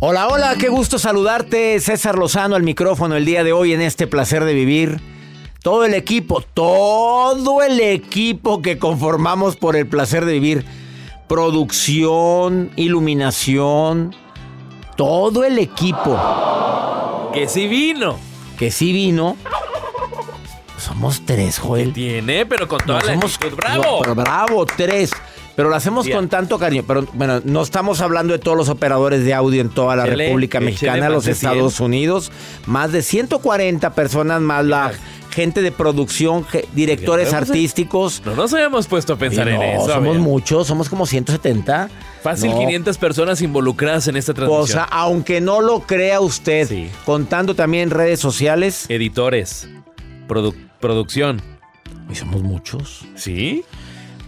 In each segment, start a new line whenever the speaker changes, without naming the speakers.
Hola, hola, qué gusto saludarte. César Lozano al micrófono el día de hoy en este placer de vivir. Todo el equipo, todo el equipo que conformamos por el placer de vivir. Producción, iluminación, todo el equipo.
Que sí vino.
Que sí vino. Somos tres, Joel.
Tiene, pero con toda
No,
la
somos-
actitud. ¡Bravo!
no, pero bravo, tres. Pero lo hacemos con tanto cariño. Pero bueno, no estamos hablando de todos los operadores de audio en toda la República Mexicana, los Estados Unidos. Más de 140 personas, más la gente de producción, directores
pues,
artísticos.
No nos habíamos puesto a pensar en eso.
somos muchos, somos como 170.
Fácil
No,
500 personas involucradas en esta transmisión.
Cosa, aunque no lo crea usted,
Sí.
contando también en redes sociales.
Editores. produ- producción.
Y somos muchos.
¿Sí?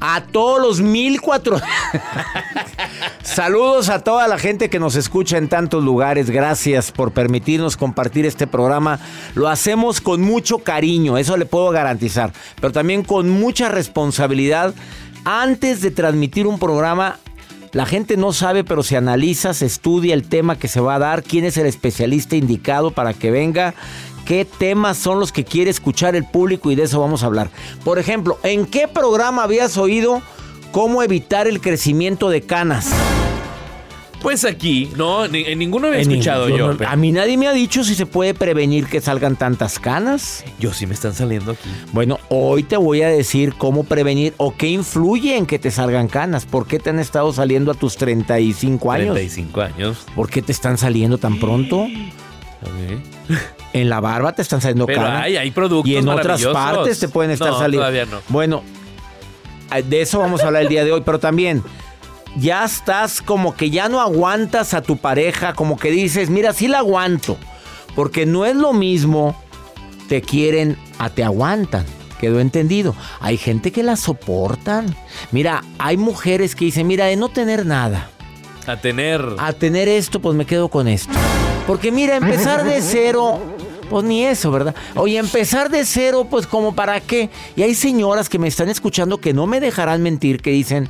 A todos los 1400. Saludos a toda la gente que nos escucha en tantos lugares. Gracias por permitirnos compartir este programa. Lo hacemos con mucho cariño, eso le puedo garantizar. Pero también con mucha responsabilidad. Antes de transmitir un programa, la gente no sabe, pero se analiza, se estudia el tema que se va a dar, quién es el especialista indicado para que venga, qué temas son los que quiere escuchar el público y de eso vamos a hablar. Por ejemplo, ¿en qué programa habías oído cómo evitar el crecimiento de canas?
Pues aquí, no, ni- en ninguno había
En
escuchado yo.
no,
pero
A mí nadie me ha dicho si se puede prevenir que salgan tantas canas.
yo sí me están saliendo aquí.
Bueno, hoy te voy a decir cómo prevenir o qué influye en que te salgan canas. ¿Por qué te han estado saliendo a tus 35 años?
35 años.
¿Por qué te están saliendo tan pronto? En la barba te están saliendo
Pero
canas.
hay, hay productos
y en otras partes te pueden estar
No,
saliendo.
todavía no.
Bueno, de eso vamos a hablar el día de hoy, pero también ya estás como que ya no aguantas a tu pareja, como que dices, mira, sí la aguanto, porque no es lo mismo te quieren a te aguantan. Quedó entendido. Hay gente que la soportan. Mira, hay mujeres que dicen, mira, de no tener nada,
A tener.
a tener esto, pues me quedo con esto. Porque mira, empezar de cero, pues ni eso, ¿verdad? Oye, empezar de cero, pues como para qué. Y hay señoras que me están escuchando que no me dejarán mentir, que dicen,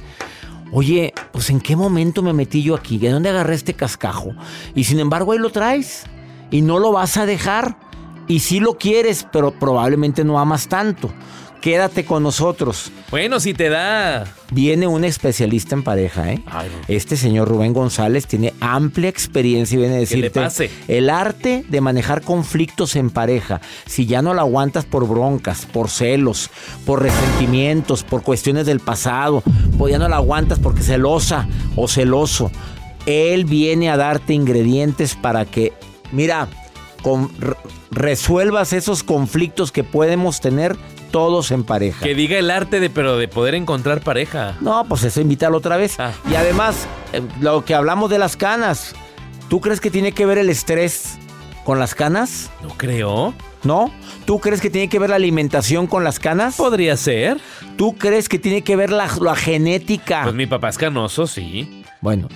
oye, pues en qué momento me metí yo aquí, ¿de dónde agarré este cascajo? Y sin embargo ahí lo traes y no lo vas a dejar. Y sí lo quieres, pero probablemente no amas tanto. Quédate con nosotros.
Bueno, si te da.
Viene un especialista en pareja, ¿eh?
Ay.
Este señor Rubén González tiene amplia experiencia y viene a
le
decirte
pase.
el arte de manejar conflictos en pareja. Si ya no la aguantas por broncas, por celos, por resentimientos, por cuestiones del pasado, o ya no la aguantas porque celosa o celoso. Él viene a darte ingredientes para que, mira, con- resuelvas esos conflictos que podemos tener todos en pareja.
Que diga el arte de, pero de poder encontrar pareja.
No, pues eso invítalo otra vez.
Ah.
Y además, eh, lo que hablamos de las canas, ¿tú crees que tiene que ver el estrés con las canas?
No creo.
¿No? ¿Tú crees que tiene que ver la alimentación con las canas?
Podría ser.
¿Tú crees que tiene que ver la, la genética?
Pues mi papá es canoso, sí.
Bueno,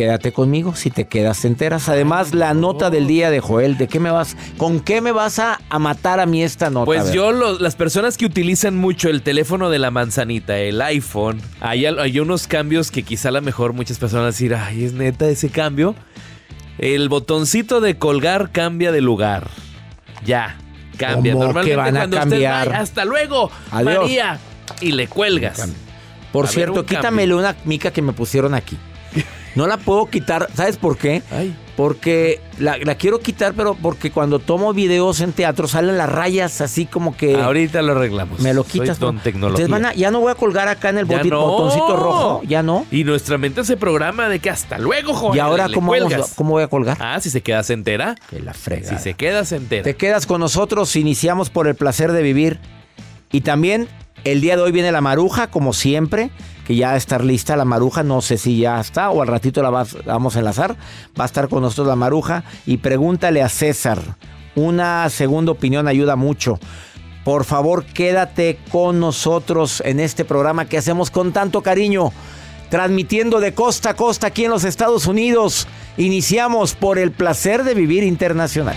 quédate conmigo si te quedas te enteras. Además, la nota del día de Joel, ¿de qué me vas? ¿Con qué me vas a, a matar a mí esta nota?
Pues yo, lo- las personas que utilizan mucho el teléfono de la manzanita, el iPhone, hay, hay unos cambios que quizá a lo mejor muchas personas decir, ay, es neta ese cambio. El botoncito de colgar cambia de lugar. Ya, cambia.
¿Cómo
Normalmente
que van a
cuando usted
cambiar?
vaya, hasta luego,
Adiós.
María. Y le cuelgas.
Por
A ver,
cierto,
un
quítamele una mica que me pusieron aquí. No la puedo quitar, ¿sabes por qué?
Ay.
Porque la, la quiero quitar, pero porque cuando tomo videos en teatro salen las rayas así como que
Ahorita lo arreglamos.
me lo
Soy
quitas.
don
¿no?
tecnología.
Entonces van a- ya no voy a colgar acá en el boti-
no.
botoncito rojo, ya no.
Y nuestra mente se programa de que hasta luego, joder.
y ahora, ¿cómo, vamos ¿cómo voy a colgar?
Ah, si se queda entera.
Que la frega.
Si se queda entera.
Te quedas con nosotros, iniciamos por el placer de vivir. Y también el día de hoy viene la maruja, como siempre, que ya estar lista la maruja, no sé si ya está o al ratito la vamos a enlazar. Va a estar con nosotros la maruja y pregúntale a César. Una segunda opinión ayuda mucho. Por favor, quédate con nosotros en este programa que hacemos con tanto cariño. Transmitiendo de costa a costa aquí en los Estados Unidos. Iniciamos por el placer de vivir internacional.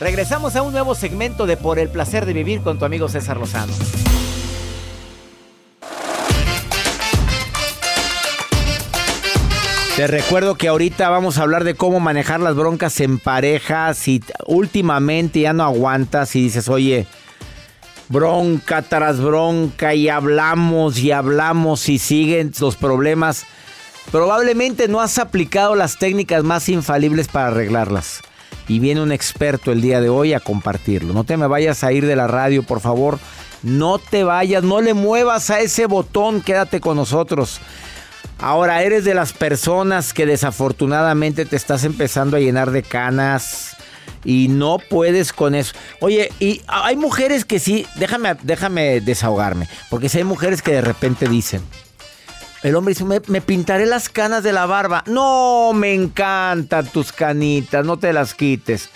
Regresamos a un nuevo segmento de Por el placer de vivir con tu amigo César Lozano. Te recuerdo que ahorita vamos a hablar de cómo manejar las broncas en pareja. Si últimamente ya no aguantas y dices, oye, bronca tras bronca y hablamos y hablamos y siguen los problemas, probablemente no has aplicado las técnicas más infalibles para arreglarlas. Y viene un experto el día de hoy a compartirlo. No te me vayas a ir de la radio, por favor. No te vayas, no le muevas a ese botón, quédate con nosotros. Ahora, eres de las personas que desafortunadamente te estás empezando a llenar de canas y no puedes con eso. Oye, y hay mujeres que sí, déjame, déjame desahogarme, porque si hay mujeres que de repente dicen, el hombre dice, me, me pintaré las canas de la barba. No, me encantan tus canitas, no te las quites.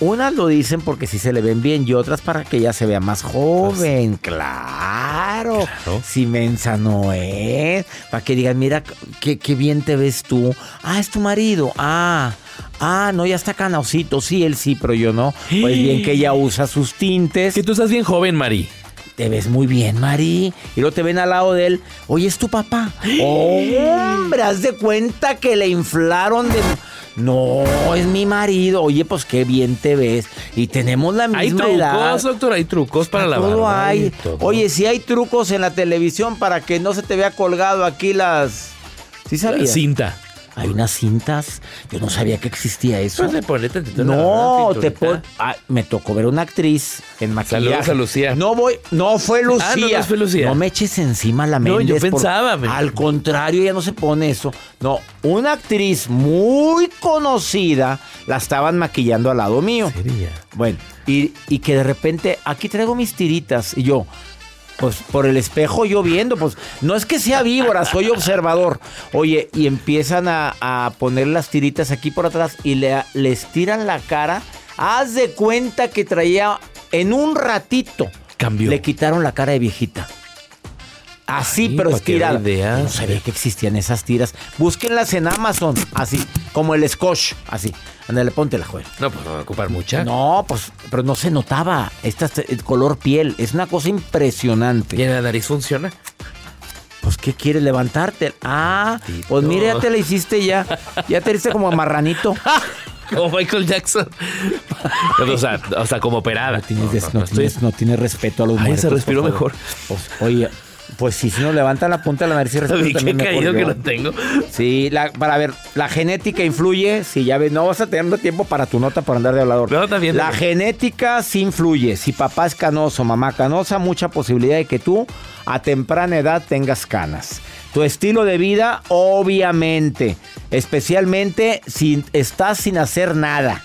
Unas lo dicen porque sí se le ven bien y otras para que ella se vea más joven. claro. Si mensa no es. Para que digan, mira, qué, qué bien te ves tú. Ah, es tu marido. Ah, ah, no, ya está canaucito. Sí, él sí, pero yo no. Pues bien que ella usa sus tintes.
Que tú estás bien joven, Mari.
Te ves muy bien, Mari. Y luego te ven al lado de él. Oye, es tu papá. Hombre, haz de cuenta que le inflaron de. No, es mi marido. Oye, pues qué bien te ves. Y tenemos la
Hay
misma
trucos,
edad.
doctor, hay trucos para la
Todo
barba
hay.
todo.
Oye, si hay trucos en la televisión para que no se te vea colgado aquí las. ¿Sí sabías?
Cinta.
Hay unas cintas, yo no sabía que existía eso.
Pues le pone tantito la
No, te pon- ah, me tocó ver una actriz en maquillaje.
Saludos a Lucía.
No voy, no fue Lucía.
Ah, no, no fue Lucía.
No me eches encima la
No, yo
por-
pensaba, me-
Al contrario, ella no se pone eso. No, una actriz muy conocida la estaban maquillando al lado mío.
Sería.
Bueno, y, y que de repente, aquí traigo mis tiritas. Y yo, pues por el espejo yo viendo, pues no es que sea víbora, soy observador. Oye, y empiezan a, a poner las tiritas aquí por atrás y le, les tiran la cara. Haz de cuenta que traía en un ratito.
Cambió.
Le quitaron la cara de viejita. Así,
Ay,
pero estirada. no sabía que existían esas tiras. Búsquenlas en Amazon, así, como el Scotch, así. Ándale, ponte la juega.
No, pues no va a ocupar mucha.
No, pues, pero no se notaba. Este es el color piel. Es una cosa impresionante.
¿Y en la nariz funciona?
Pues, ¿qué quieres? ¿Levantarte? Ah,
Tito.
pues mira, ya te la hiciste ya. Ya te hiciste como marranito.
Como Michael Jackson. o, sea, o sea, como operada.
No tienes,
No,
des-
no,
no
no,
tienes-
estoy-
no tienes respeto a los
Ay,
muertos.
se respiró mejor.
Pues, oye, pues si nos levanta la punta de la nariz y
que
también mejor
que lo tengo.
Sí, la, para ver, la genética influye. Si ya ves, no vas a tener tiempo para tu nota por andar de hablador.
No, bien,
La genética sí influye. Si papá es canoso, mamá canosa, mucha posibilidad de que tú a temprana edad tengas canas. Tu estilo de vida, obviamente. Especialmente si estás sin hacer nada.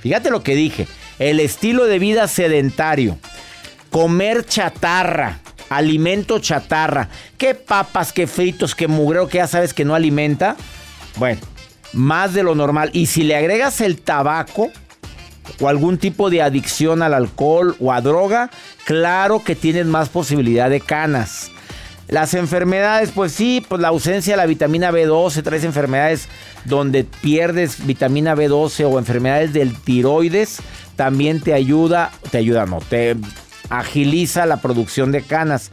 Fíjate lo que dije. El estilo de vida sedentario. Comer chatarra. Alimento chatarra. ¿Qué papas, qué fritos, qué mugreo que ya sabes que no alimenta? Bueno, más de lo normal. Y si le agregas el tabaco o algún tipo de adicción al alcohol o a droga, claro que tienes más posibilidad de canas. Las enfermedades, pues sí, pues la ausencia de la vitamina B12, traes enfermedades donde pierdes vitamina B12 o enfermedades del tiroides, también te ayuda, te ayuda, no, te agiliza la producción de canas.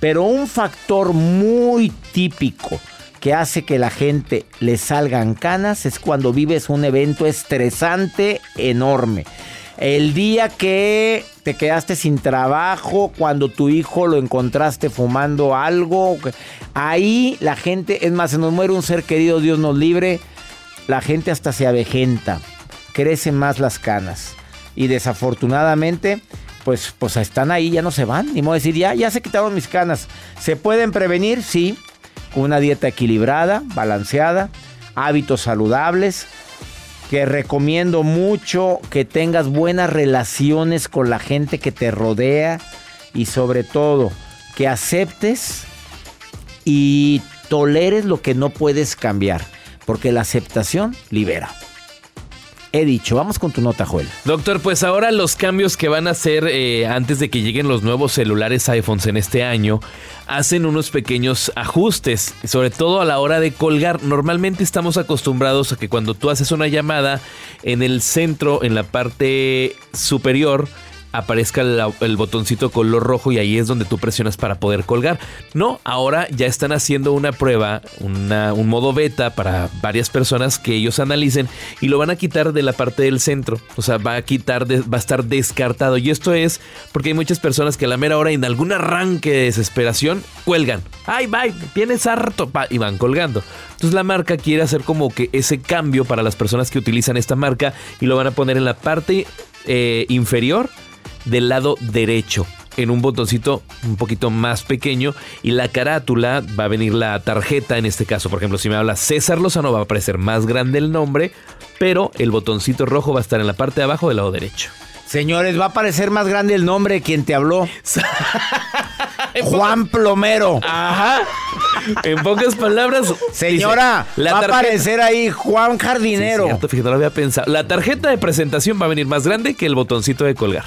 Pero un factor muy típico que hace que la gente le salgan canas es cuando vives un evento estresante enorme. El día que te quedaste sin trabajo, cuando tu hijo lo encontraste fumando algo, ahí la gente, es más, se nos muere un ser querido, Dios nos libre, la gente hasta se avejenta, crecen más las canas. Y desafortunadamente, pues, pues están ahí, ya no se van. Ni modo de decir, ya, ya se quitaron mis canas. ¿Se pueden prevenir? Sí. Con una dieta equilibrada, balanceada, hábitos saludables. Que recomiendo mucho que tengas buenas relaciones con la gente que te rodea. Y sobre todo, que aceptes y toleres lo que no puedes cambiar. Porque la aceptación libera. He dicho, vamos con tu nota, Joel.
Doctor, pues ahora los cambios que van a hacer eh, antes de que lleguen los nuevos celulares iPhones en este año, hacen unos pequeños ajustes, sobre todo a la hora de colgar. Normalmente estamos acostumbrados a que cuando tú haces una llamada, en el centro, en la parte superior, aparezca el botoncito color rojo y ahí es donde tú presionas para poder colgar. No, ahora ya están haciendo una prueba, un modo beta para varias personas que ellos analicen y lo van a quitar de la parte del centro. O sea, va a quitar, va a estar descartado. Y esto es porque hay muchas personas que a la mera hora en algún arranque de desesperación cuelgan. Ay, bye, tienes harto pa", y van colgando. Entonces la marca quiere hacer como que ese cambio para las personas que utilizan esta marca y lo van a poner en la parte eh, inferior del lado derecho en un botoncito un poquito más pequeño y la carátula va a venir la tarjeta en este caso por ejemplo si me habla César Lozano va a aparecer más grande el nombre pero el botoncito rojo va a estar en la parte de abajo del lado derecho
Señores, va a parecer más grande el nombre de quien te habló. Juan Plomero.
ajá en pocas palabras
Señora,
dice, la
va a aparecer ahí Juan
Sí,
Jardinero.
cierto, fíjate, no lo había pensado. La tarjeta de presentación va a venir más grande que el botoncito de colgar.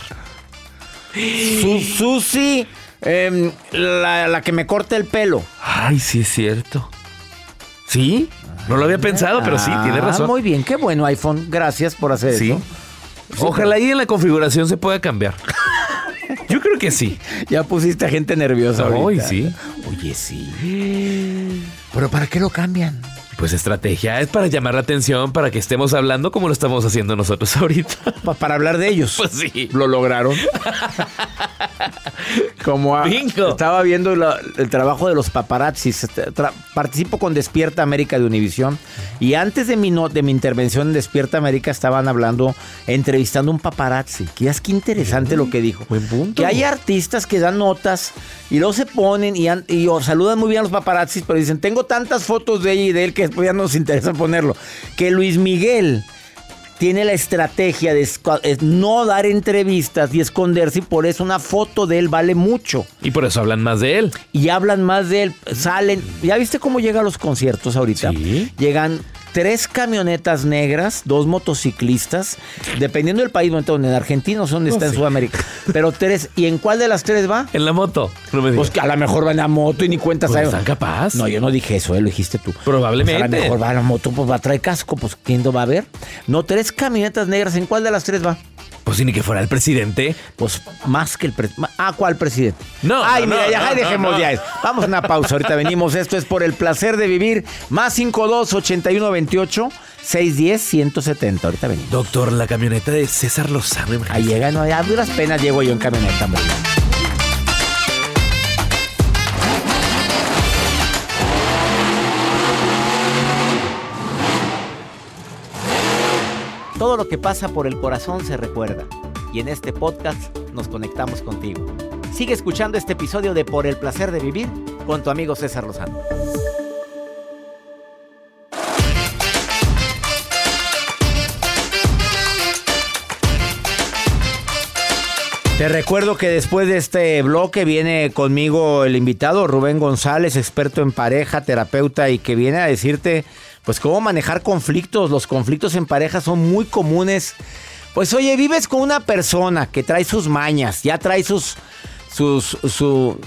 Su- Susi, em, la, la que me corta el pelo.
Ay, sí es cierto. ¿Sí? No lo había pensado, pero sí, tiene
Ah,
razón.
Muy bien, qué bueno iPhone. Gracias por hacer
Sí.
eso.
Ojalá ahí en la configuración se pueda cambiar. Yo creo que sí.
Ya pusiste a gente nerviosa.
Ay,
ahorita.
sí.
Oye, sí. Pero ¿para qué lo cambian?
Pues estrategia es para llamar la atención, para que estemos hablando como lo estamos haciendo nosotros ahorita.
Pa- para hablar de ellos.
Pues sí.
Lo lograron. Como a-
Bingo.
estaba viendo la- el trabajo de los paparazzis. Este, tra- participo con Despierta América de Univisión. Y antes de mi, no- de mi intervención en Despierta América estaban hablando, entrevistando a un paparazzi. Que es que interesante lo que dijo.
Buen punto.
Que hay artistas que dan notas y luego se ponen y, y o, saludan muy bien a los paparazzis, pero dicen, tengo tantas fotos de ella y de él que después ya no nos interesa ponerlo. Que Luis Miguel tiene la estrategia de es no dar entrevistas y esconderse y por eso una foto de él vale mucho.
Y por eso hablan más de él.
Y hablan más de él, salen. ¿Ya viste cómo llega a los conciertos ahorita?
Sí.
Llegan tres camionetas negras, dos motociclistas, dependiendo del país donde en Argentina o donde
No,
está en. Sudamérica. Pero tres, ¿y en cuál de las tres va?
En la moto. No me
Pues que a lo mejor va en la moto y ni cuenta
Pues están capaz.
No, yo no dije eso, eh, lo dijiste tú.
Probablemente.
Pues a lo mejor va en la moto, pues va a traer casco, pues ¿quién lo va a ver? No, tres camionetas negras, ¿en cuál de las tres va?
Pues ni que fuera el presidente.
Pues más que el presidente. Ah, ¿cuál presidente?
No,
Ay,
no,
mira,
no,
ya
no,
ay, dejemos ya eso. Vamos a una pausa, ahorita venimos. Esto es por el placer de vivir. Más 52 81 28 610 170. Ahorita venimos.
Doctor, la camioneta de César Lozano.
Ahí llega, no, a duras penas llego yo en camioneta. amor. Todo lo que pasa por el corazón se recuerda. Y en este podcast nos conectamos contigo. Sigue escuchando este episodio de Por el placer de vivir con tu amigo César Lozano. Te recuerdo que después de este bloque viene conmigo el invitado Rubén González, experto en pareja, terapeuta y que viene a decirte pues cómo manejar conflictos. Los conflictos en pareja son muy comunes. Pues oye, vives con una persona que trae sus mañas, ya trae sus sus su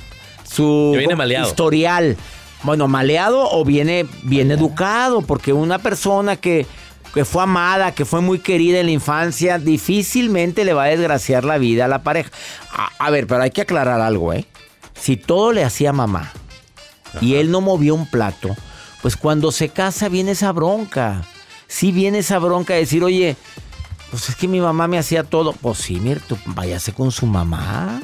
su
viene maleado.
historial. Bueno, maleado o viene bien educado, porque una persona que, que fue amada, que fue muy querida en la infancia, difícilmente le va a desgraciar la vida a la pareja. A, a ver, pero hay que aclarar algo, ¿eh? Si todo le hacía mamá y él no movió un plato, pues cuando se casa viene esa bronca. Sí viene esa bronca de decir, oye, pues es que mi mamá me hacía todo. Pues sí, mira, tú váyase con su mamá.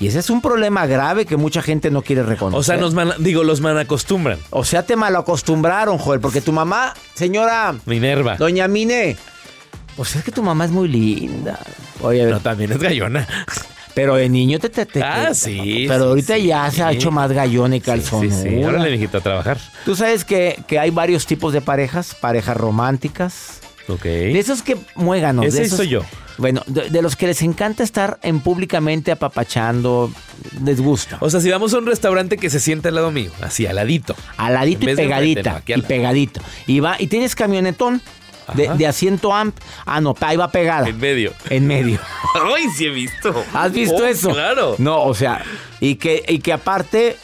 Y ese es un problema grave que mucha gente no quiere reconocer.
O sea, nos man- digo, los malacostumbran.
O sea, te malacostumbraron, Joel, porque tu mamá, señora
Minerva.
Doña Mine, pues es que tu mamá es muy linda. Oye,
No, también es gallona.
Pero de niño te... te, te-
Ah,
te-
sí,
Pero
sí,
ahorita
sí,
ya se ha hecho más gallón y calzón.
sí, sí. Órale, mijito, a trabajar.
Tú sabes que, que hay varios tipos de parejas, parejas románticas.
Ok.
De esos que muéganos.
Ese
de esos,
soy yo.
Bueno, de, de los que les encanta estar en públicamente apapachando, les gusta.
O sea, si vamos a un restaurante que se sienta al lado mío, así, al ladito.
Aladito
En
y pegadita.
no, aquí al
y pegadito. Y va, y tienes camionetón de, de asiento amp. Ah, no, ahí va pegada.
En medio.
En medio.
¡Ay, sí he visto!
¿Has visto
Oh,
eso?
Claro.
No, o sea, y que, y que aparte,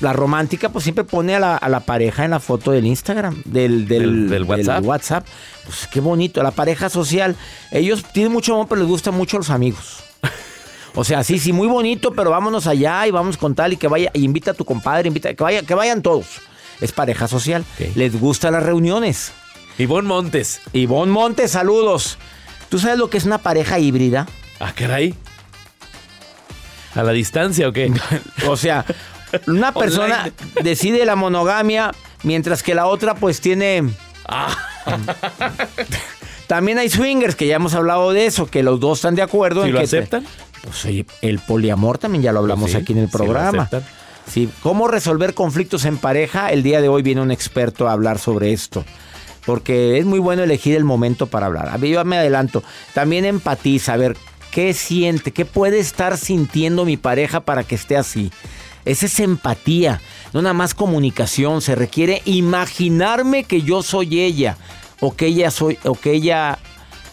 la romántica, pues siempre pone a la, a la pareja en la foto del Instagram, del, del,
Del- del WhatsApp.
WhatsApp. Pues qué bonito, la pareja social. Ellos tienen mucho amor, pero les gustan mucho los amigos. O sea, sí, sí, muy bonito, pero vámonos allá y vamos con tal y que vaya, y invita a tu compadre, invita, que vaya, que vayan todos. Es pareja social. Les gustan las reuniones.
Ivonne Montes.
Ivonne Montes, saludos. ¿Tú sabes lo que es una pareja híbrida?
Ah, caray. ¿A la distancia o qué?
O sea, una persona decide la monogamia mientras que la otra pues tiene... También hay swingers, que ya hemos hablado de eso, que los dos están de acuerdo
¿Si
en
lo
que...
aceptan?
Pues oye, el poliamor también ya lo hablamos
Sí,
aquí en el
lo
programa. Sí, ¿cómo resolver conflictos en pareja? El día de hoy viene un experto a hablar sobre esto. Porque es muy bueno elegir el momento para hablar. A mí yo me adelanto. También empatiza, a ver, ¿qué siente? ¿Qué puede estar sintiendo mi pareja para que esté así? Esa es empatía, no nada más comunicación. Se requiere imaginarme que yo soy ella o que ella soy o que ella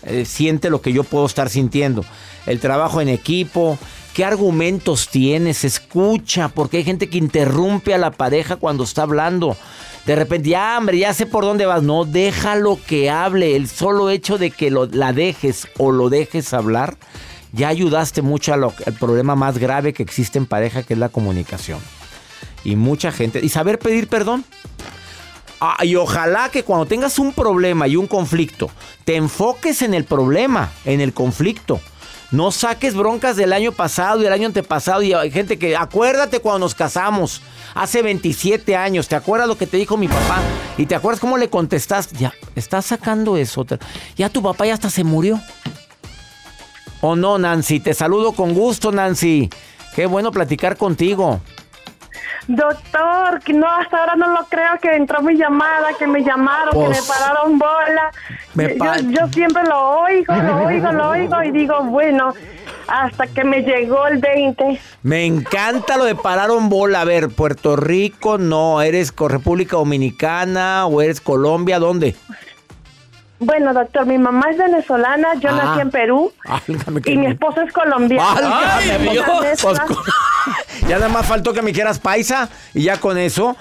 eh, siente lo que yo puedo estar sintiendo. El trabajo en equipo, qué argumentos tienes, escucha, porque hay gente que interrumpe a la pareja cuando está hablando. De repente, ya, hombre, ya sé por dónde vas. No, déjalo que hable. El solo hecho de que lo- la dejes o lo dejes hablar, ya ayudaste mucho al problema más grave que existe en pareja, que es la comunicación. Y mucha gente. Y saber pedir perdón. Ah, y ojalá que cuando tengas un problema y un conflicto, te enfoques en el problema, en el conflicto. No saques broncas del año pasado y del año antepasado. Y hay gente que, acuérdate cuando nos casamos, hace 27 años, ¿te acuerdas lo que te dijo mi papá? Y te acuerdas cómo le contestaste. Ya, estás sacando eso. Ya tu papá ya hasta se murió. ¿O no, Nancy? Te saludo con gusto, Nancy. Qué bueno platicar contigo.
Doctor, que no, hasta ahora no lo creo que entró mi llamada, que me llamaron, que me
Pues,
pararon bola.
me pa-
yo, yo siempre lo oigo, lo oigo, lo oigo y digo, bueno, hasta que me llegó el 20.
Me encanta lo de pararon bola. A ver, Puerto Rico, no. ¿Eres República Dominicana o eres Colombia? ¿Dónde?
Bueno, doctor, mi mamá es venezolana, yo
Ah.
nací en Perú y mi esposo es colombiano.
Válgame, Dios.
una mezcla.
Pues, co- ya nada más faltó que me quieras paisa y ya con eso.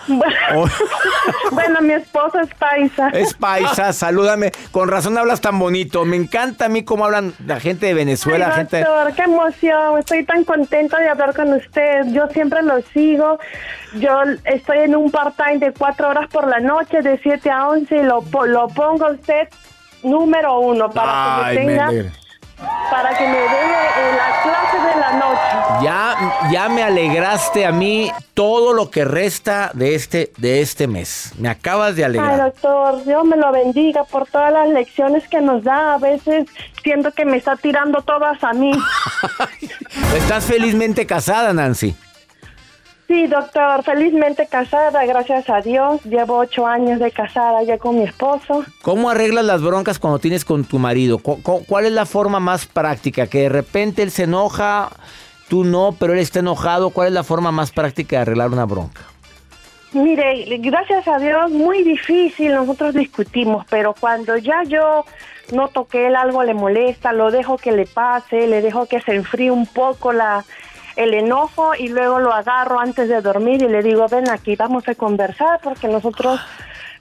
Oh,
bueno, mi esposo es paisa.
es paisa, salúdame. Con razón hablas tan bonito. Me encanta a mí cómo hablan la gente de Venezuela,
Ay,
gente.
doctor, qué emoción. Estoy tan contenta de hablar con usted. Yo siempre lo sigo. Yo estoy en un part-time de cuatro horas por la noche, de 7 a 11, y lo, lo pongo a usted número uno para
Ay,
que me tenga. Para que me dé eh, la clase de la noche.
Ya, ya me alegraste a mí todo lo que resta de este, de este mes. Me acabas de
Ay,
alegrar.
doctor, Dios me lo bendiga por todas las lecciones que nos da. A veces siento que me está tirando todas a mí.
Estás felizmente casada, Nancy.
Sí, doctor, felizmente casada, gracias a Dios. Llevo ocho años de casada ya con mi esposo.
¿Cómo arreglas las broncas cuando tienes con tu marido? ¿Cu- cu- ¿Cuál es la forma más práctica? Que de repente él se enoja, tú no, pero él está enojado. ¿Cuál es la forma más práctica de arreglar una bronca?
Mire, gracias a Dios, muy difícil, nosotros discutimos, pero cuando ya yo noto que él algo le molesta, lo dejo que le pase, le dejo que se enfríe un poco la el enojo y luego lo agarro antes de dormir y le digo, ven aquí, vamos a conversar porque nosotros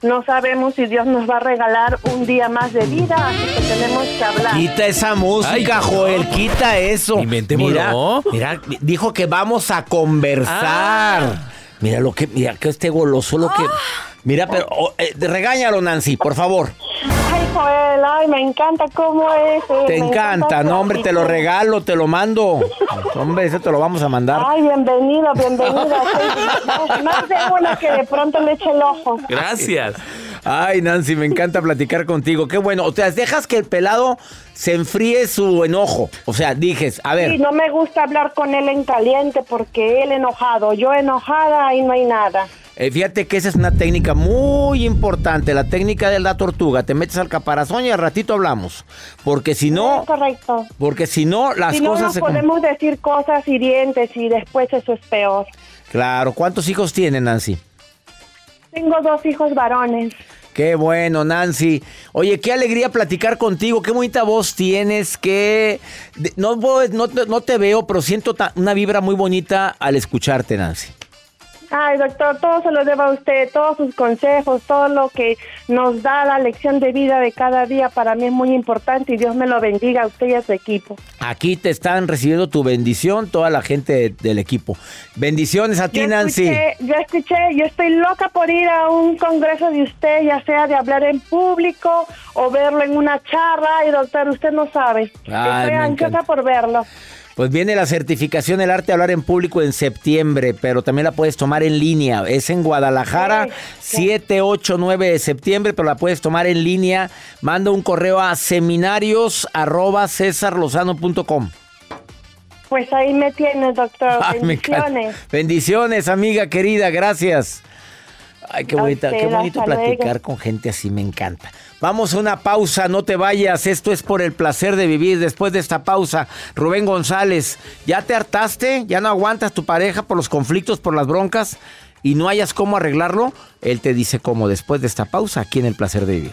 no sabemos si Dios nos va a regalar un día más de vida, así que tenemos que hablar.
Quita esa música,
Ay,
Joel, quita eso.
Mi mente
mira, mira, dijo que vamos a conversar.
Ah.
Mira lo que, mira que este goloso lo que. Mira, pero oh, eh, regáñalo, Nancy, por favor.
Ay, Joel, ay, me encanta cómo es. eh,
Te encanta, no, hombre, te lo regalo, te lo mando. Hombre, ese te lo vamos a mandar.
Ay, bienvenido, bienvenido. Más- Más de una que de pronto le eche el ojo.
Gracias.
Ay, Nancy, me encanta platicar contigo. Qué bueno. O sea, dejas que el pelado se enfríe su enojo. O sea, dijes, a ver.
Sí, no me gusta hablar con él en caliente porque él enojado, yo enojada, ahí no hay nada.
Eh, fíjate que esa es una técnica muy importante, la técnica de la tortuga. Te metes al caparazón y al ratito hablamos. Porque si no,
correcto.
porque si no, las
si no,
cosas
no
se...
podemos decir cosas hirientes y después eso es peor.
Claro, ¿cuántos hijos tiene Nancy?
Tengo dos hijos varones.
Qué bueno, Nancy. Oye, qué alegría platicar contigo. Qué bonita voz tienes. Qué... No, no, te- no te veo, pero siento una vibra muy bonita al escucharte, Nancy.
Ay, doctor, todo se lo debo a usted, todos sus consejos, todo lo que nos da la lección de vida de cada día para mí es muy importante y Dios me lo bendiga a usted y a su equipo.
Aquí te están recibiendo tu bendición toda la gente de- del equipo. Bendiciones a ti,
Yo
Nancy.
escuché, yo escuché, yo estoy loca por ir a un congreso de usted, ya sea de hablar en público o verlo en una charla. Y doctor, usted no sabe.
Ay,
estoy ansiosa por verlo.
Pues viene la certificación del arte de hablar en público en septiembre, pero también la puedes tomar en línea. Es en Guadalajara,
Sí,
7, 8, 9 de septiembre, pero la puedes tomar en línea. Manda un correo a seminarios arroba cesarlozano.com.
Pues ahí me tiene, doctor.
Ay.
Bendiciones.
Bendiciones, amiga querida, gracias. Ay, qué bonita, qué bonito platicar
luego.
con gente así, me encanta. Vamos a una pausa, no te vayas. Esto es por el placer de vivir. Después de esta pausa, Rubén González, ¿ya te hartaste? ¿Ya no aguantas tu pareja por los conflictos, por las broncas y no hayas cómo arreglarlo? Él te dice cómo después de esta pausa aquí en el placer de vivir.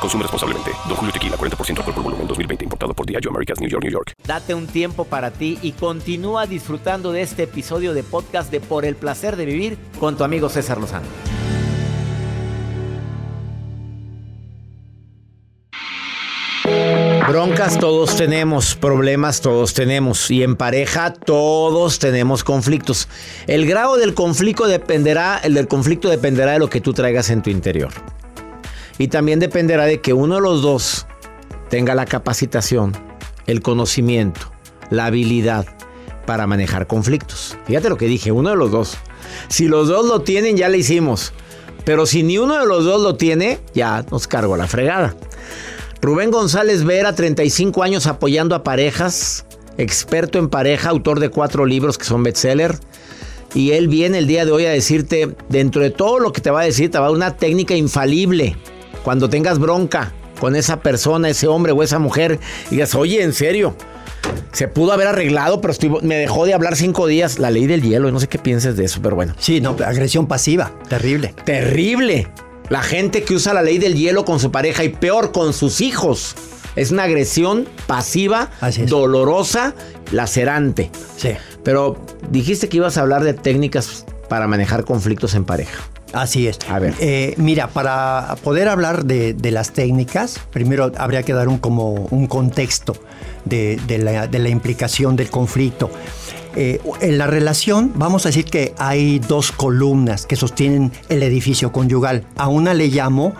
Consume responsablemente. Don Julio Tequila, 40% alcohol por volumen, 2020. Importado por Diageo Americas, New York, New York.
Date un tiempo para ti y continúa disfrutando de este episodio de podcast de Por el Placer de Vivir con tu amigo César Lozano. Broncas todos tenemos, problemas todos tenemos y en pareja todos tenemos conflictos. El grado del conflicto dependerá, el del conflicto dependerá de lo que tú traigas en tu interior. Y también dependerá de que uno de los dos tenga la capacitación, el conocimiento, la habilidad para manejar conflictos. Fíjate lo que dije, uno de los dos. Si los dos lo tienen, ya le hicimos. Pero si ni uno de los dos lo tiene, ya nos cargo la fregada. Rubén González Vera, 35 años apoyando a parejas, experto en pareja, autor de cuatro libros que son bestseller. Y él viene el día de hoy a decirte, dentro de todo lo que te va a decir, te va a dar una técnica infalible. Cuando tengas bronca con esa persona, ese hombre o esa mujer, y digas, oye, en serio, se pudo haber arreglado, pero me dejó de hablar cinco días. La ley del hielo, no sé qué pienses de eso, pero bueno.
Sí, no, agresión pasiva, terrible.
Terrible. La gente que usa la ley del hielo con su pareja y peor con sus hijos. Es una agresión pasiva, dolorosa, lacerante.
Sí.
Pero dijiste que ibas a hablar de técnicas para manejar conflictos en pareja.
Así es.
A ver.
Eh, mira, para poder hablar de, las técnicas, primero habría que dar un, como un contexto de, la, implicación del conflicto. Eh, en la relación, vamos a decir que hay dos columnas que sostienen el edificio conyugal. A una le llamo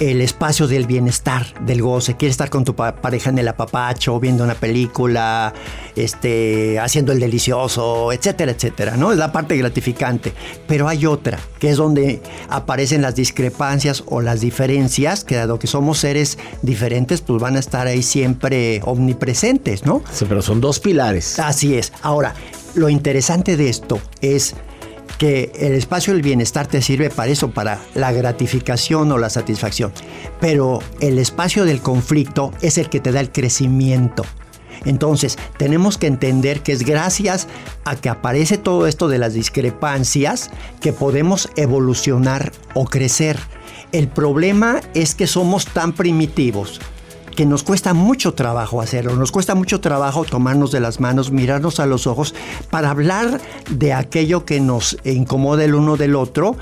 el espacio del bienestar, del goce. Quieres estar con tu pareja en el apapacho, viendo una película, este, haciendo el delicioso, etcétera, etcétera, ¿no? Es la parte gratificante. Pero hay otra, que es donde aparecen las discrepancias o las diferencias, que dado que somos seres diferentes, pues van a estar ahí siempre omnipresentes, ¿no?
Sí, pero son dos pilares.
Así es. Ahora, lo interesante de esto es que el espacio del bienestar te sirve para eso, para la gratificación o la satisfacción. Pero el espacio del conflicto es el que te da el crecimiento. Entonces, tenemos que entender que es gracias a que aparece todo esto de las discrepancias que podemos evolucionar o crecer. El problema es que somos tan primitivos que nos cuesta mucho trabajo hacerlo, nos cuesta mucho trabajo tomarnos de las manos, mirarnos a los ojos para hablar de aquello que nos incomoda el uno del otro.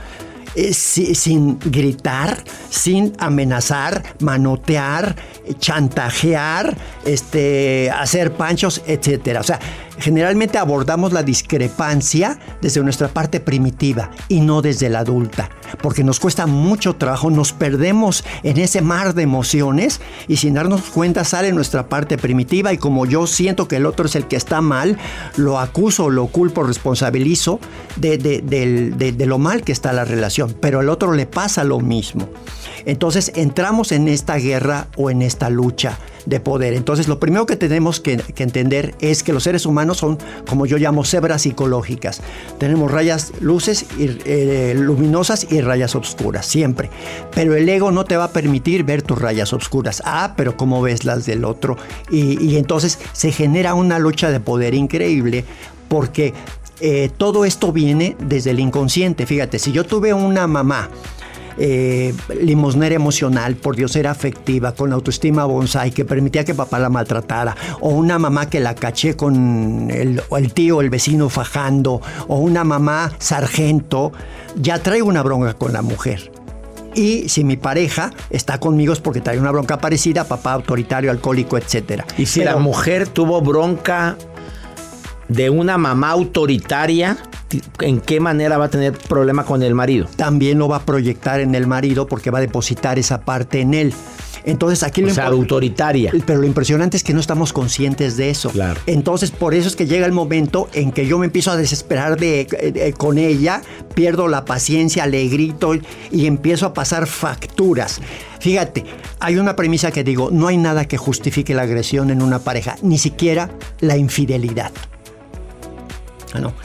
Eh, sin gritar, sin amenazar, manotear, chantajear, este, hacer panchos, etc. O sea, generalmente abordamos la discrepancia desde nuestra parte primitiva y no desde la adulta, porque nos cuesta mucho trabajo, nos perdemos en ese mar de emociones y sin darnos cuenta sale nuestra parte primitiva y como yo siento que el otro es el que está mal, lo acuso, lo culpo, responsabilizo de, de lo mal que está la relación, pero al otro le pasa lo mismo. Entonces entramos en esta guerra o en esta lucha de poder. Entonces lo primero que tenemos que, entender es que los seres humanos son, como yo llamo, cebras psicológicas. Tenemos rayas luces y, eh, luminosas y rayas oscuras, siempre. Pero el ego no te va a permitir ver tus rayas oscuras. Ah, pero ¿cómo ves las del otro? Y, entonces se genera una lucha de poder increíble porque eh, todo esto viene desde el inconsciente. Fíjate, si yo tuve una mamá, eh, limosnera emocional, por Dios era afectiva, con autoestima bonsai, que permitía que papá la maltratara, o una mamá que la caché con el, el tío, el vecino fajando, o una mamá sargento, ya traigo una bronca con la mujer. Y si mi pareja está conmigo es porque trae una bronca parecida, papá autoritario, alcohólico, etcétera.
Y si la mujer tuvo bronca de una mamá autoritaria, ¿en qué manera va a tener problema con el marido?
También lo va a proyectar en el marido porque va a depositar esa parte en él. Entonces aquí
o
lo
sea, autoritaria.
Pero lo impresionante es que no estamos conscientes de eso.
Claro.
Entonces por eso es que llega el momento en que yo me empiezo a desesperar de, de- con ella, pierdo la paciencia, le grito y empiezo a pasar facturas. Fíjate, hay una premisa que digo, no hay nada que justifique la agresión en una pareja, ni siquiera la infidelidad.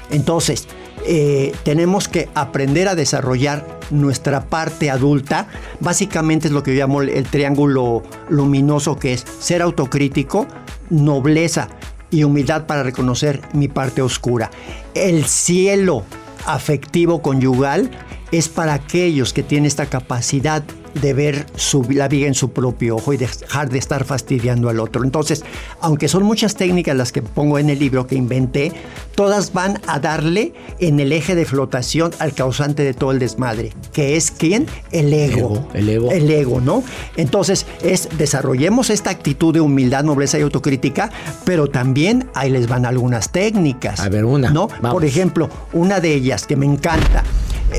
Entonces, eh, tenemos que aprender a desarrollar nuestra parte adulta. Básicamente es lo que yo llamo el triángulo luminoso, que es ser autocrítico, nobleza y humildad para reconocer mi parte oscura. El cielo afectivo conyugal es para aquellos que tienen esta capacidad de ver su- la vida en su propio ojo y dejar de estar fastidiando al otro. Entonces, aunque son muchas técnicas las que pongo en el libro que inventé, todas van a darle en el eje de flotación al causante de todo el desmadre, que es quién? El ego.
el ego.
El ego, ¿no? Entonces, es desarrollemos esta actitud de humildad, nobleza y autocrítica, pero también ahí les van algunas técnicas.
A ver, una.
¿No?
Vamos.
Por ejemplo, una de ellas que me encanta.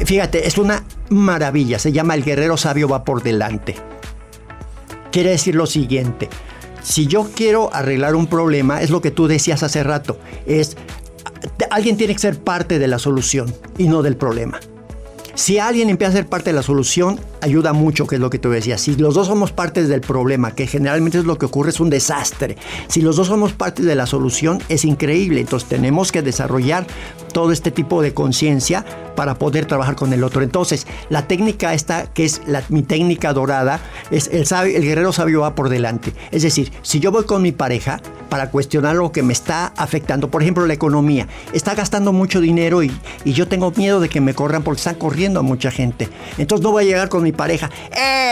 Fíjate, es una maravilla. Se llama El guerrero sabio va por delante. Quiere decir lo siguiente. Si yo quiero arreglar un problema, es lo que tú decías hace rato, es alguien tiene que ser parte de la solución y no del problema. Si alguien empieza a ser parte de la solución, ayuda mucho, que es lo que tú decías. Si los dos somos partes del problema, que generalmente es lo que ocurre, es un desastre. Si los dos somos partes de la solución, es increíble. Entonces tenemos que desarrollar todo este tipo de conciencia para poder trabajar con el otro. Entonces, la técnica esta, que es la- mi técnica dorada, es el, sabio- el guerrero sabio va por delante. Es decir, si yo voy con mi pareja para cuestionar lo que me está afectando, por ejemplo, la economía, está gastando mucho dinero y, y yo tengo miedo de que me corran porque están corriendo a mucha gente. Entonces no voy a llegar con mi pareja,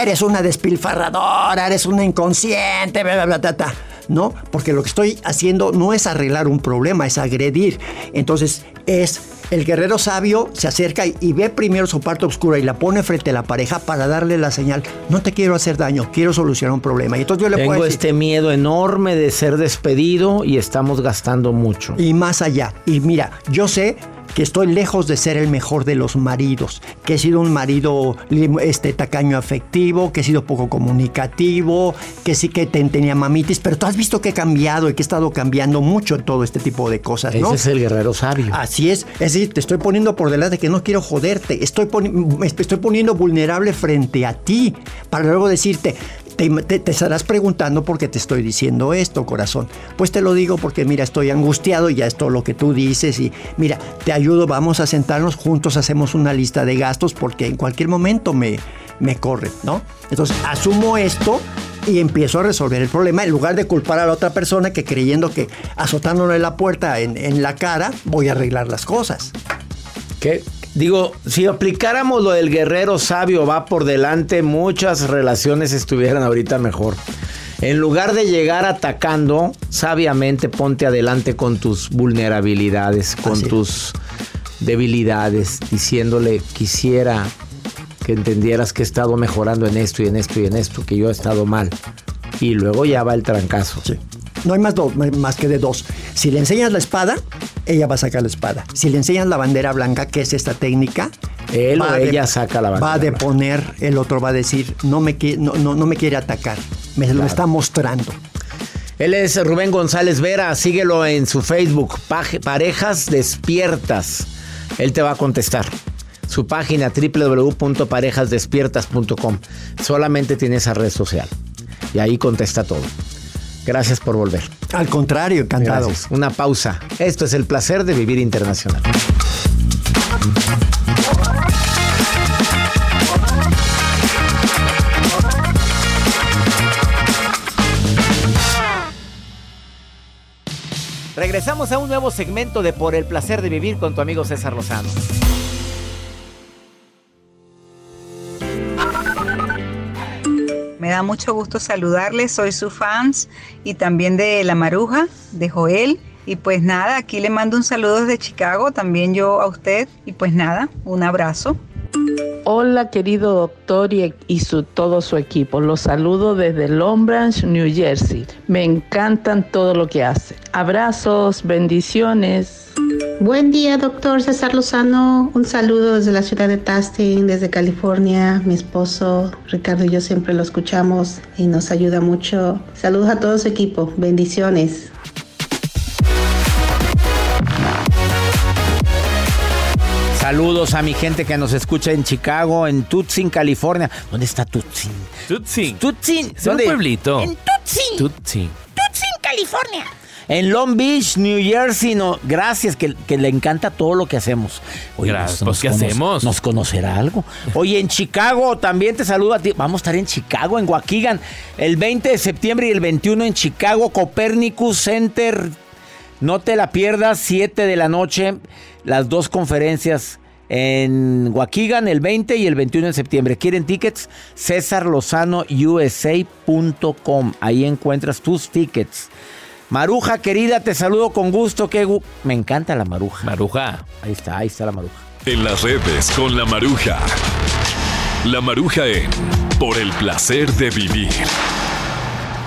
eres una despilfarradora, eres una inconsciente, bla, bla, bla, ta, ta. No, porque lo que estoy haciendo no es arreglar un problema, es agredir. Entonces es el guerrero sabio se acerca y, y ve primero su parte oscura y la pone frente a la pareja para darle la señal, no te quiero hacer daño, quiero solucionar un problema. Y entonces yo le
Tengo
puedo decir,
este miedo enorme de ser despedido y estamos gastando mucho.
y más allá. Y mira, yo sé que estoy lejos de ser el mejor de los maridos, que he sido un marido este, tacaño afectivo, que he sido poco comunicativo, que sí que te- tenía mamitis, pero tú has visto que he cambiado y que he estado cambiando mucho en todo este tipo de cosas, ¿no?
Ese es el guerrero sabio.
Así es, es decir, te estoy poniendo por delante que no quiero joderte, estoy, poni- estoy poniendo vulnerable frente a ti para luego decirte, te, estarás preguntando por qué te estoy diciendo esto, corazón. Pues te lo digo porque mira, estoy angustiado y ya es todo lo que tú dices y mira, te ayudo, vamos a sentarnos juntos, hacemos una lista de gastos porque en cualquier momento me, me corren, ¿no? Entonces, asumo esto y empiezo a resolver el problema en lugar de culpar a la otra persona que creyendo que azotándole la puerta en, en la cara voy a arreglar las cosas.
¿Qué? Digo, si aplicáramos lo del guerrero sabio va por delante, muchas relaciones estuvieran ahorita mejor. En lugar de llegar atacando, sabiamente ponte adelante con tus vulnerabilidades, con tus debilidades, diciéndole, quisiera que entendieras que he estado mejorando en esto y en esto y en esto, que yo he estado mal. Y luego ya va el trancazo.
No hay más, dos, más que de dos. Si le enseñas la espada, ella va a sacar la espada. Si le enseñas la bandera blanca, que es esta técnica,
Él o
de-
ella saca la bandera
Va a deponer, el otro va a decir, no me, no, no, no me quiere atacar, me lo está mostrando.
Él es Rubén González Vera, síguelo en su Facebook, Parejas Despiertas. Él te va a contestar. Su página www.parejasdespiertas.com. Solamente tiene esa red social. Y ahí contesta todo. Gracias por volver.
Al contrario, encantado.
Gracias. Una pausa. Esto es el placer de vivir internacional.
Regresamos a un nuevo segmento de Por el placer de vivir con tu amigo César Lozano.
Me da mucho gusto saludarles, soy su fans y también de La Maruja, de Joel. Y pues nada, aquí le mando un saludo desde Chicago, también yo a usted. Y pues nada, un abrazo.
Hola querido doctor y, su, todo su equipo. Los saludo desde Long Branch, New Jersey. Me encantan todo lo que hace. Abrazos, bendiciones.
Buen día, doctor César Lozano. Un saludo desde la ciudad de Tustin, desde California. Mi esposo Ricardo y yo siempre lo escuchamos y nos ayuda mucho. Saludos a todo su equipo. Bendiciones.
Saludos a mi gente que nos escucha en Chicago, en Tucson, California. ¿Dónde está Tucson?
Tucson.
Tucson.
Es un pueblito.
En Tucson.
Tucson.
Tucson, California. En Long Beach, New Jersey, no, gracias, que, que le encanta todo lo que hacemos. Oye,
Gracias, pues, ¿qué
cono-
hacemos?
Nos conocerá algo. Oye, en Chicago también te saludo a ti. Vamos a estar en Chicago, en Waukegan, el 20 de septiembre y el 21 en Chicago, Copernicus Center. No te la pierdas, 7 de la noche, las dos conferencias en Waukegan el 20 y el 21 de septiembre. ¿Quieren tickets? CesarLozanoUSA.com. Ahí encuentras tus tickets. Maruja, querida, te saludo con gusto. Qué gu- Me encanta la maruja.
Maruja.
Ahí está, ahí está la maruja.
En las redes con la maruja. La maruja en Por el placer de vivir.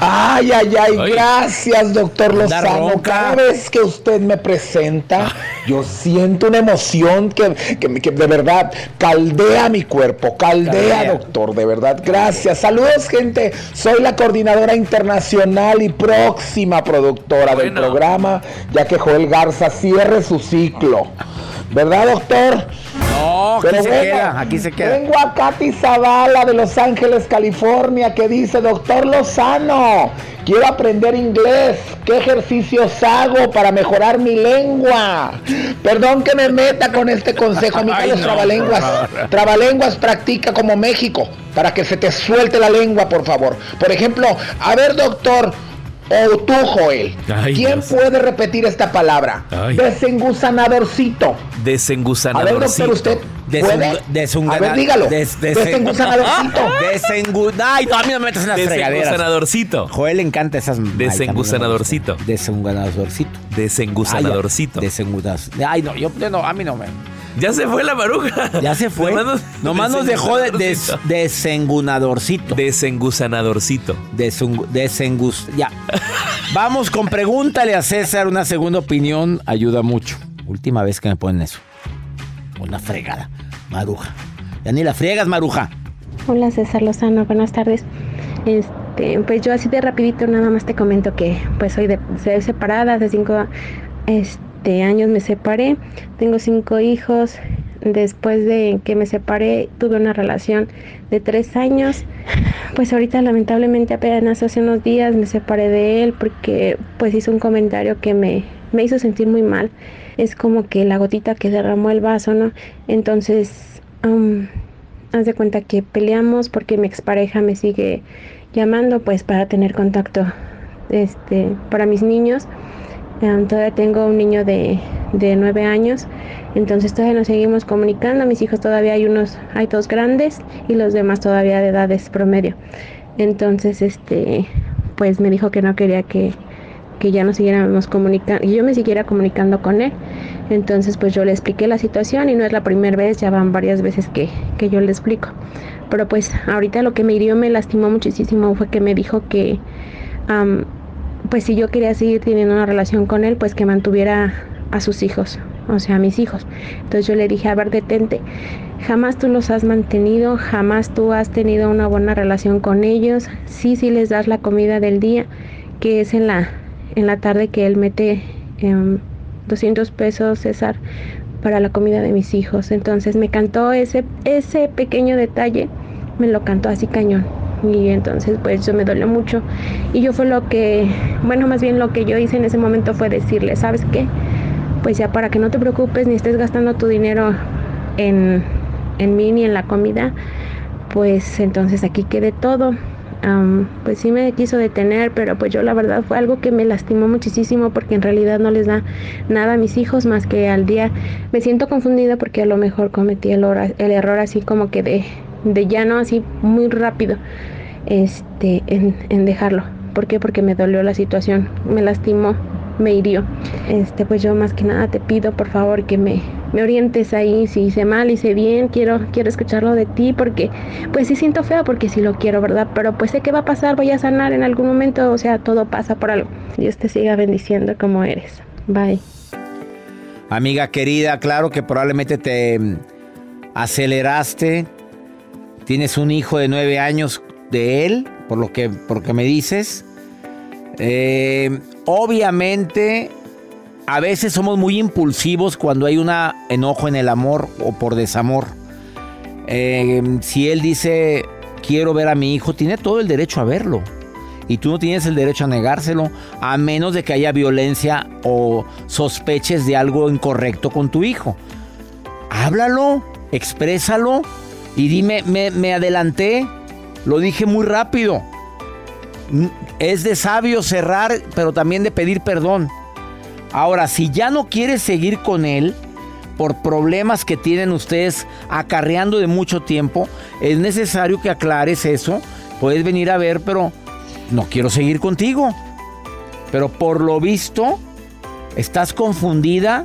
Ay, ay, ay, gracias, doctor Lozano. Cada vez que usted me presenta, yo siento una emoción que, que- que de verdad caldea mi cuerpo, caldea,
Caldea.
doctor, de verdad. Gracias. Saludos, gente. Soy la coordinadora internacional y próxima productora del programa, ya que Joel Garza cierre su ciclo. ¿Verdad, doctor?
No, aquí
Pero
se
bueno,
queda, aquí se queda.
Tengo a Katy Zavala de Los Ángeles, California, que dice, doctor Lozano, quiero aprender inglés. ¿Qué ejercicios hago para mejorar mi lengua? Perdón que me meta con este consejo,
Ay,
los
no,
trabalenguas. Trabalenguas practica como México, para que se te suelte la lengua, por favor. Por ejemplo, a ver, doctor, o tú, Joel,
Ay,
¿quién
Dios.
puede repetir esta palabra?
Ay.
Desengusanadorcito. A ver,
Desengusanadorcito.
doctor, usted A ver, dígalo.
des- des-
Desengusanadorcito.
Desengu- Ay, no, a mí no me metas en las fregaderas.
Desengusanadorcito.
Joel le encanta esas.
Desengusanadorcito.
Desengusanadorcito.
Desengusanadorcito.
Desengusanadorcito. Ay, no, yo yo no, a mí no me.
Ya se fue la maruja.
Ya se fue.
Nomás nos-
Nomás nos dejó de, des- desengunadorcito.
Desengusanadorcito.
Desungu- desengus. Ya. Vamos con pregúntale a César. Una segunda opinión ayuda mucho. Última vez que me ponen eso. Una fregada. Maruja. Ya ni la friegas, Maruja.
Hola César Lozano, buenas tardes. Este, pues yo así de rapidito nada más te comento que pues soy de soy separada, hace cinco este, años me separé, tengo cinco hijos. Después de que me separé tuve una relación de tres años. Pues ahorita lamentablemente apenas hace unos días me separé de él porque pues hizo un comentario que me, me hizo sentir muy mal. Es como que la gotita que derramó el vaso, ¿no? Entonces, haz de cuenta que peleamos porque mi expareja me sigue llamando pues para tener contacto este, para mis niños. Todavía tengo un niño de, de nueve años, entonces todavía nos seguimos comunicando. Mis hijos todavía hay unos, hay dos grandes y los demás todavía de edades promedio. Entonces, este, pues me dijo que no quería que, que ya nos siguiéramos comunicando, yo me siguiera comunicando con él. Entonces, pues yo le expliqué la situación y no es la primera vez, ya van varias veces que, que yo le explico. Pero pues ahorita lo que me hirió, me lastimó muchísimo fue que me dijo que, am, pues si yo quería seguir teniendo una relación con él, pues que mantuviera a sus hijos, o sea, a mis hijos. Entonces yo le dije, a ver, detente, jamás tú los has mantenido, jamás tú has tenido una buena relación con ellos. Sí, sí les das la comida del día, que es en la, en la tarde que él mete em, 200 pesos, César, para la comida de mis hijos. Entonces me cantó ese, ese pequeño detalle, me lo cantó así cañón. Y entonces pues eso me dolió mucho. Y yo fue lo que, bueno, más bien lo que yo hice en ese momento fue decirle, ¿sabes qué? Pues ya para que no te preocupes ni estés gastando tu dinero en, en mí ni en la comida, pues entonces aquí quede todo. Am, pues sí me quiso detener, pero pues yo la verdad fue algo que me lastimó muchísimo porque en realidad no les da nada a mis hijos más que al día. Me siento confundida porque a lo mejor cometí el, el error así como que de, de ya no así muy rápido este, en, en dejarlo. ¿Por qué? Porque me dolió la situación, me lastimó me hirió. Este, pues yo más que nada te pido por favor que me, me orientes ahí, si hice mal, hice bien, quiero, quiero escucharlo de ti porque pues sí siento feo porque sí lo quiero, ¿verdad? Pero pues sé que va a pasar, voy a sanar en algún momento, o sea, todo pasa por algo. Dios te siga bendiciendo como eres. Bye.
Amiga querida, claro que probablemente te aceleraste. Tienes un hijo de nueve años de él, por lo que, me dices. Eh, obviamente, a veces somos muy impulsivos cuando hay un enojo en el amor o por desamor. Eh, si él dice, quiero ver a mi hijo, tiene todo el derecho a verlo. Y tú no tienes el derecho a negárselo, a menos de que haya violencia o sospeches de algo incorrecto con tu hijo. Háblalo, exprésalo y dime, me, me adelanté, lo dije muy rápido. Es de sabio cerrar, pero también de pedir perdón. Ahora, si ya no quieres seguir con él por problemas que tienen ustedes acarreando de mucho tiempo, es necesario que aclares eso. Puedes venir a ver, pero no quiero seguir contigo. Pero por lo visto, estás confundida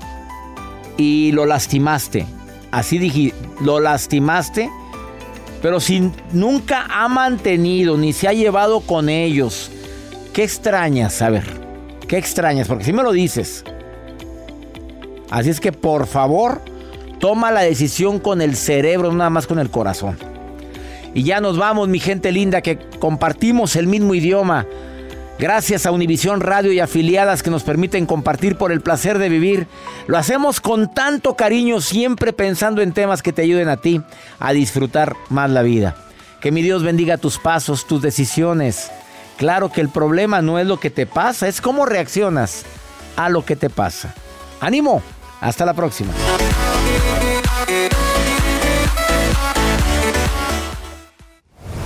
y lo lastimaste. Así dije, lo lastimaste. Pero si nunca ha mantenido ni se ha llevado con ellos, ¿qué extrañas? A ver, ¿qué extrañas? Porque si me lo dices. Así es que por favor, toma la decisión con el cerebro, nada más con el corazón. Y ya nos vamos, mi gente linda, que compartimos el mismo idioma. Gracias a Univisión Radio y afiliadas que nos permiten compartir por el placer de vivir. Lo hacemos con tanto cariño, siempre pensando en temas que te ayuden a ti a disfrutar más la vida. Que mi Dios bendiga tus pasos, tus decisiones. Claro que el problema no es lo que te pasa, es cómo reaccionas a lo que te pasa. ¡Ánimo! Hasta la próxima.